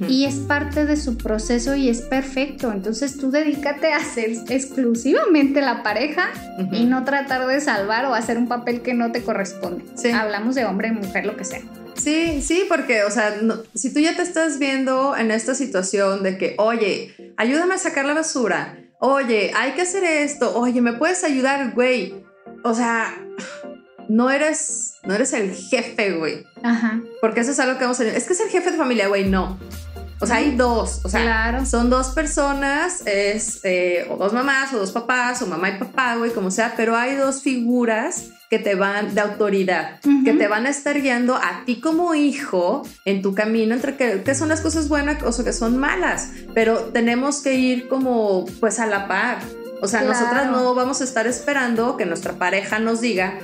Y es parte de su proceso y es perfecto. Entonces tú dedícate a ser exclusivamente la pareja y no tratar de salvar o hacer un papel que no te corresponde. Sí. Hablamos de hombre, mujer, lo que sea. Sí, sí, porque, o sea, no- si tú ya te estás viendo en esta situación de que, oye, ayúdame a sacar la basura, oye, hay que hacer esto, oye, ¿me puedes ayudar, güey? O sea, no eres, no eres el jefe, güey. Ajá. Porque eso es algo que vamos a... Es que es el jefe de familia, güey, no. O sea, hay dos, o sea, Claro. son dos personas, es eh, o dos mamás o dos papás o mamá y papá, güey, como sea, pero hay dos figuras que te van de autoridad, Ujú. que te van a estar guiando a ti como hijo en tu camino entre que, que son las cosas buenas o que son malas, pero tenemos que ir como pues a la par. O sea, Claro. nosotras no vamos a estar esperando que nuestra pareja nos diga,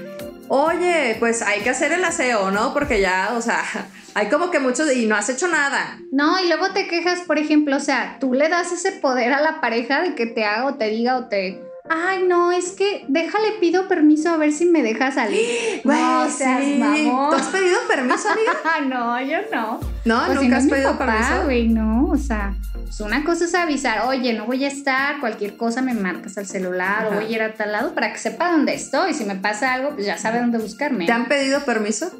oye, pues hay que hacer el aseo, ¿no? Porque ya, o sea, (laughs) hay como que muchos y no has hecho nada. No, y luego te quejas, por ejemplo, o sea, tú le das ese poder a la pareja de que te haga o te diga o te... Ay, no, es que déjale, pido permiso a ver si me deja salir. (gasps) Güey, no seas sí. mamón. ¿Tú has pedido permiso, amiga? (laughs) Ah, no, yo no. No, Pues si nunca no has pedido papá, permiso. güey, no, o sea, pues una cosa es avisar, oye, no voy a estar, cualquier cosa me marcas al celular Ajá. o voy a ir a tal lado para que sepa dónde estoy. Si me pasa algo, pues ya sabe dónde buscarme. ¿Te han pedido permiso?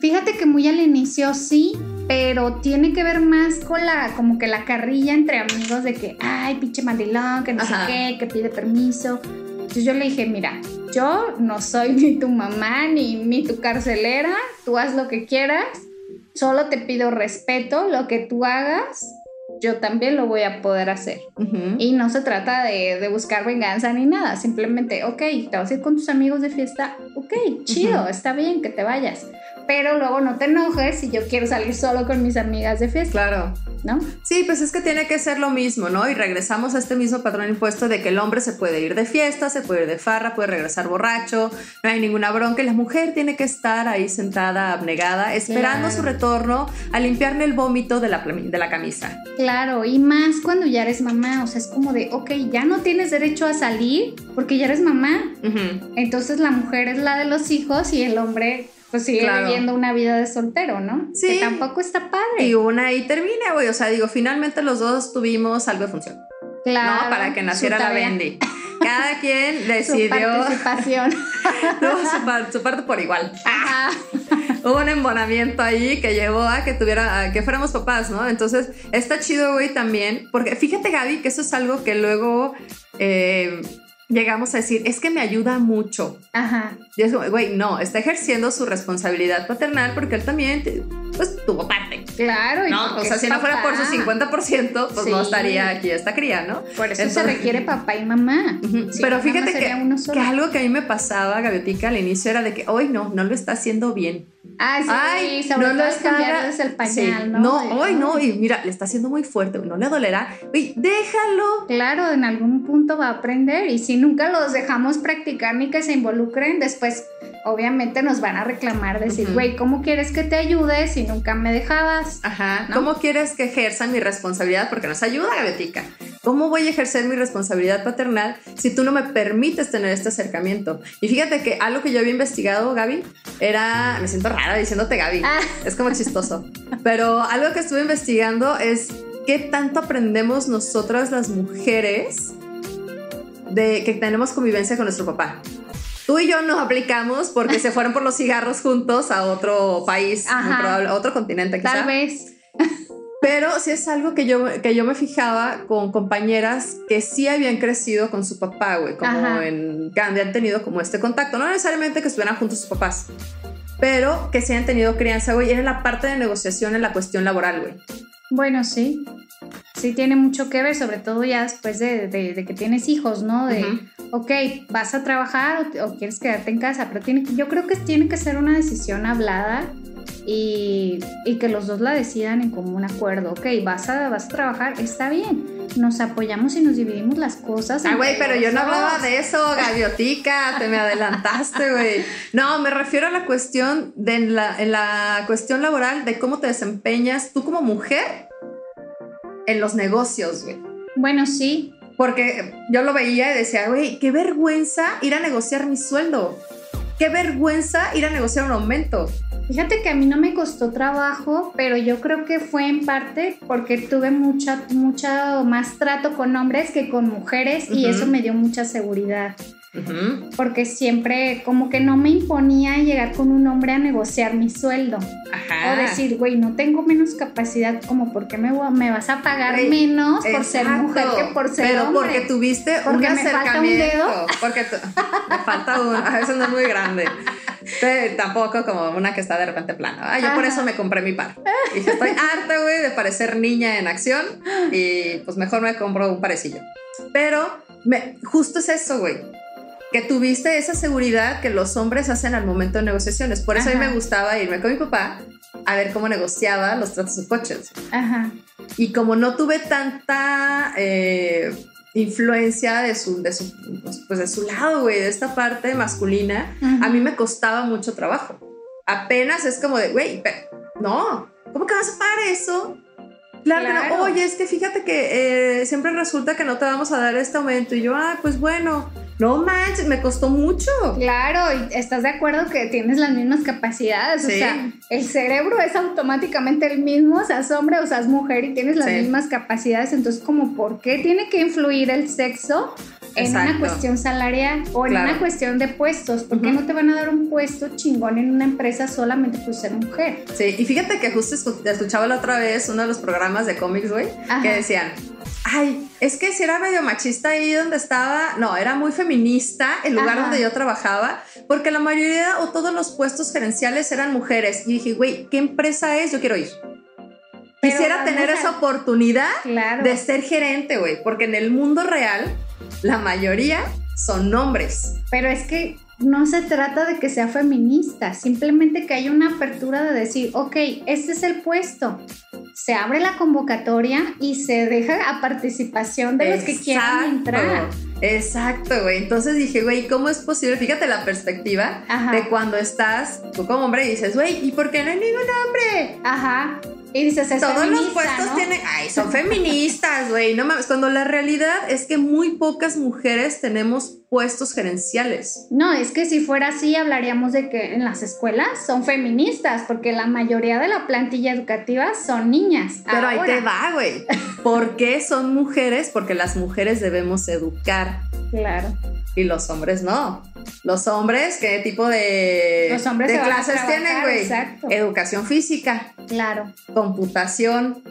Fíjate que muy al inicio sí, pero tiene que ver más con la, como que la carrilla entre amigos de que, ay, pinche mandilón, que no Ajá. sé qué, que pide permiso. Entonces yo le dije, mira, yo no soy ni tu mamá ni, ni tu carcelera, tú haz lo que quieras, solo te pido respeto, lo que tú hagas, yo también lo voy a poder hacer. Ujú. Y no se trata de, de buscar venganza ni nada, simplemente, ok, te vas a ir con tus amigos de fiesta, ok, chido, Ujú. está bien que te vayas. Pero luego no te enojes si yo quiero salir solo con mis amigas de fiesta, Claro. ¿no? Sí, pues es que tiene que ser lo mismo, ¿no? Y regresamos a este mismo patrón impuesto de que el hombre se puede ir de fiesta, se puede ir de farra, puede regresar borracho, no hay ninguna bronca y la mujer tiene que estar ahí sentada, abnegada, esperando Claro. su retorno a limpiarle el vómito de la, de la camisa. Claro, y más cuando ya eres mamá, o sea, es como de, ok, ya no tienes derecho a salir porque ya eres mamá. Entonces la mujer es la de los hijos y el hombre pues sigue Claro. viviendo una vida de soltero, ¿no? Sí. Que tampoco está padre. Y una ahí termina, güey. O sea, digo, finalmente los dos tuvimos algo de función. claro, ¿no? Para que su naciera la Bendy. Cada quien (laughs) Su decidió participación. (laughs) no, su, par- su parte por igual. Ajá. Hubo (laughs) un embonamiento ahí que llevó a que tuviera, a que fuéramos papás, ¿no? Entonces, está chido, güey, también. Porque fíjate, Gaby, que eso es algo que luego eh, llegamos a decir, es que me ayuda mucho. Ajá. Y es como, güey, no, está ejerciendo su responsabilidad paternal porque él también, te- pues, tuvo parte. Claro. y ¿No? O porque sea, si no fuera por su 50%, pues no estaría aquí esta cría, ¿no? Por eso se Entonces- requiere papá y mamá. Pero fíjate que, que algo que a mí me pasaba, Gaviotica, al inicio era de que, hoy no, no lo está haciendo bien. Ah, sí, Ay, sobre no todo es cambiarles el pañal, Sí. ¿no? No, hoy no, y mira, le está haciendo muy fuerte, no le dolerá. Uy, déjalo. Claro, en algún punto va a aprender y si nunca los dejamos practicar ni que se involucren, después obviamente nos van a reclamar, decir, güey, ¿cómo quieres que te ayude si nunca me dejabas? Ajá. ¿No? ¿Cómo quieres que ejerza mi responsabilidad? Porque nos ayuda, Gaviotica. ¿Cómo voy a ejercer mi responsabilidad paternal si tú no me permites tener este acercamiento? Y fíjate que algo que yo había investigado, Gaby, era. Me siento rara diciéndote Gaby. Ah. Es como chistoso. Pero algo que estuve investigando es qué tanto aprendemos nosotras las mujeres de que tenemos convivencia con nuestro papá. Tú y yo nos aplicamos porque se fueron por los cigarros juntos a otro país, muy probable- a otro continente quizá. Tal vez. Pero sí es algo que yo, que yo me fijaba con compañeras que sí habían crecido con su papá, güey, como Ajá. en, que habían tenido como este contacto, no necesariamente que estuvieran juntos sus papás, pero que sí han tenido crianza, güey, era la parte de negociación en la cuestión laboral, güey. Bueno, sí. Sí tiene mucho que ver, sobre todo ya después de, de- de que tienes hijos, ¿no? De, Ujú. ok, vas a trabajar o quieres quedarte en casa, pero tiene, yo creo que tiene que ser una decisión hablada y, y que los dos la decidan en común acuerdo. Ok, vas a, vas a trabajar, está bien. Nos apoyamos y nos dividimos las cosas. Ah, güey, pero yo no hablaba de eso, gaviotica, te me adelantaste, güey. No, me refiero a la cuestión de la, en la cuestión laboral de cómo te desempeñas tú como mujer en los negocios, güey. Bueno, sí. Porque yo lo veía y decía, güey, qué vergüenza ir a negociar mi sueldo. Qué vergüenza ir a negociar un aumento. Fíjate que a mí no me costó trabajo, pero yo creo que fue en parte porque tuve mucha, mucha más trato con hombres que con mujeres y eso me dio mucha seguridad. Porque siempre como que no me imponía llegar con un hombre a negociar mi sueldo. Ajá. O decir, güey, no tengo menos capacidad, como porque me, voy a- me vas a pagar menos por ser mujer que por ser Pero hombre. porque tuviste Porque un me falta un dedo. Porque me falta uno. A veces no es muy grande. Tampoco como una que está de repente plana. Ah, yo por Ajá. eso me compré mi par. Y dije, estoy harta, güey, de parecer niña en acción. Y pues mejor me compro un parecillo. Pero me, justo es eso, güey. Que tuviste esa seguridad que los hombres hacen al momento de negociaciones. Por eso a mí Ajá. me gustaba irme con mi papá a ver cómo negociaba los tratos de coches. Ajá. Y como no tuve tanta eh, influencia de su, de su, pues de su lado, güey, de esta parte masculina, a mí me costaba mucho trabajo. Apenas es como de, güey, no, ¿cómo que vas a pagar eso? Claro. Oye, es que fíjate que eh, siempre resulta que no te vamos a dar este aumento. Y yo, ah, pues bueno, no manches, me costó mucho. Claro, y estás de acuerdo que tienes las mismas capacidades. O Sí. sea, el cerebro es automáticamente el mismo, seas hombre o seas mujer y tienes las Sí. mismas capacidades. Entonces, como, ¿por qué tiene que influir el sexo en una Exacto. cuestión salarial o en Claro. una cuestión de puestos? ¿Por qué Ujú. no te van a dar un puesto chingón en una empresa solamente por ser mujer? Sí, y fíjate que justo escu- escuchaba la otra vez uno de los programas de cómics, güey, que decían, ay, es que si era medio machista ahí donde estaba, no, era muy feminista el lugar Ajá. donde yo trabajaba, porque la mayoría o todos los puestos gerenciales eran mujeres. Y dije, güey, ¿qué empresa es? Yo quiero ir. Quisiera tener a- esa oportunidad Claro. de ser gerente, güey, porque en el mundo real la mayoría son hombres. Pero es que no se trata de que sea feminista, simplemente que haya una apertura de decir, ok, este es el puesto. Se abre la convocatoria y se deja a participación de los que quieran entrar. Exacto, güey. Entonces dije, güey, ¿cómo es posible? Fíjate la perspectiva Ajá. de cuando estás tú como hombre y dices, güey, ¿y por qué no hay ningún hombre? Ajá. Y dices, es Todos los puestos ¿no? tienen, ay, son feministas, güey, no mames, cuando la realidad es que muy pocas mujeres tenemos puestos gerenciales. No, es que si fuera así, hablaríamos de que en las escuelas son feministas, porque la mayoría de la plantilla educativa son niñas. Pero ahí te va, güey. (laughs) ¿Por qué son mujeres? Porque las mujeres debemos educar Claro. y los hombres no. Los hombres, ¿qué tipo de, Los hombres clases trabajar, tienen, güey? exacto. Educación física, Claro. computación.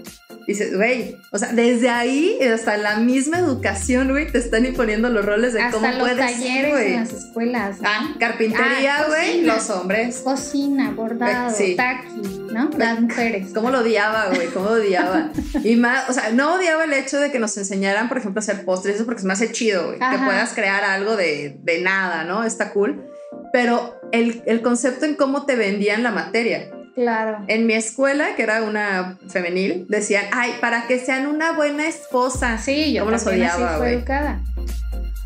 Dices, güey, o sea, desde ahí hasta la misma educación, güey, te están imponiendo los roles de Hasta cómo los puedes talleres güey. en las escuelas. ¿no? Ah, carpintería, Ah, güey, los hombres. Cocina, bordado, Sí. taqui, ¿no? Las mujeres. ¿Cómo lo odiaba, güey? ¿Cómo lo odiaba? Y más, o sea, no odiaba el hecho de que nos enseñaran, por ejemplo, a hacer postres, eso porque se me hace chido, güey. Que puedas crear algo de, de nada, ¿no? Está cool. Pero el, el concepto en cómo te vendían la materia. Claro. En mi escuela, que era una femenil, decían, ay, para que sean una buena esposa. Sí, yo ¿Cómo los también odiaba, güey? educada.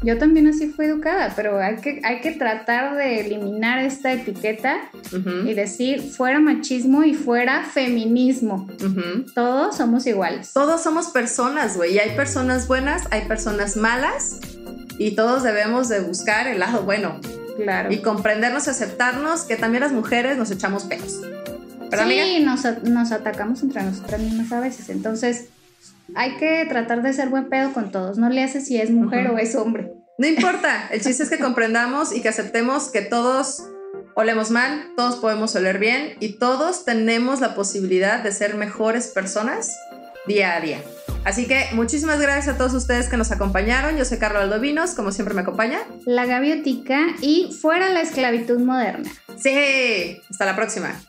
Yo también así fui educada, pero hay que, hay que tratar de eliminar esta etiqueta Ujú, y decir fuera machismo y fuera feminismo. ujú. Todos somos iguales. Todos somos personas, güey. Y hay personas buenas, hay personas malas. Y todos debemos de buscar el lado bueno. Claro. y comprendernos y aceptarnos que también las mujeres nos echamos pedos. ¿Verdad, amiga? Sí, nos, nos atacamos entre nosotras mismas a veces. Entonces, hay que tratar de ser buen pedo con todos. No le hace si es mujer o es hombre. No importa, el chiste es que comprendamos y que aceptemos que todos olemos mal, todos podemos oler bien y todos tenemos la posibilidad de ser mejores personas día a día. Así que muchísimas gracias a todos ustedes que nos acompañaron. Yo soy Carla Aldovinos, como siempre me acompaña. La gaviotica y fuera la esclavitud moderna. Sí, hasta la próxima.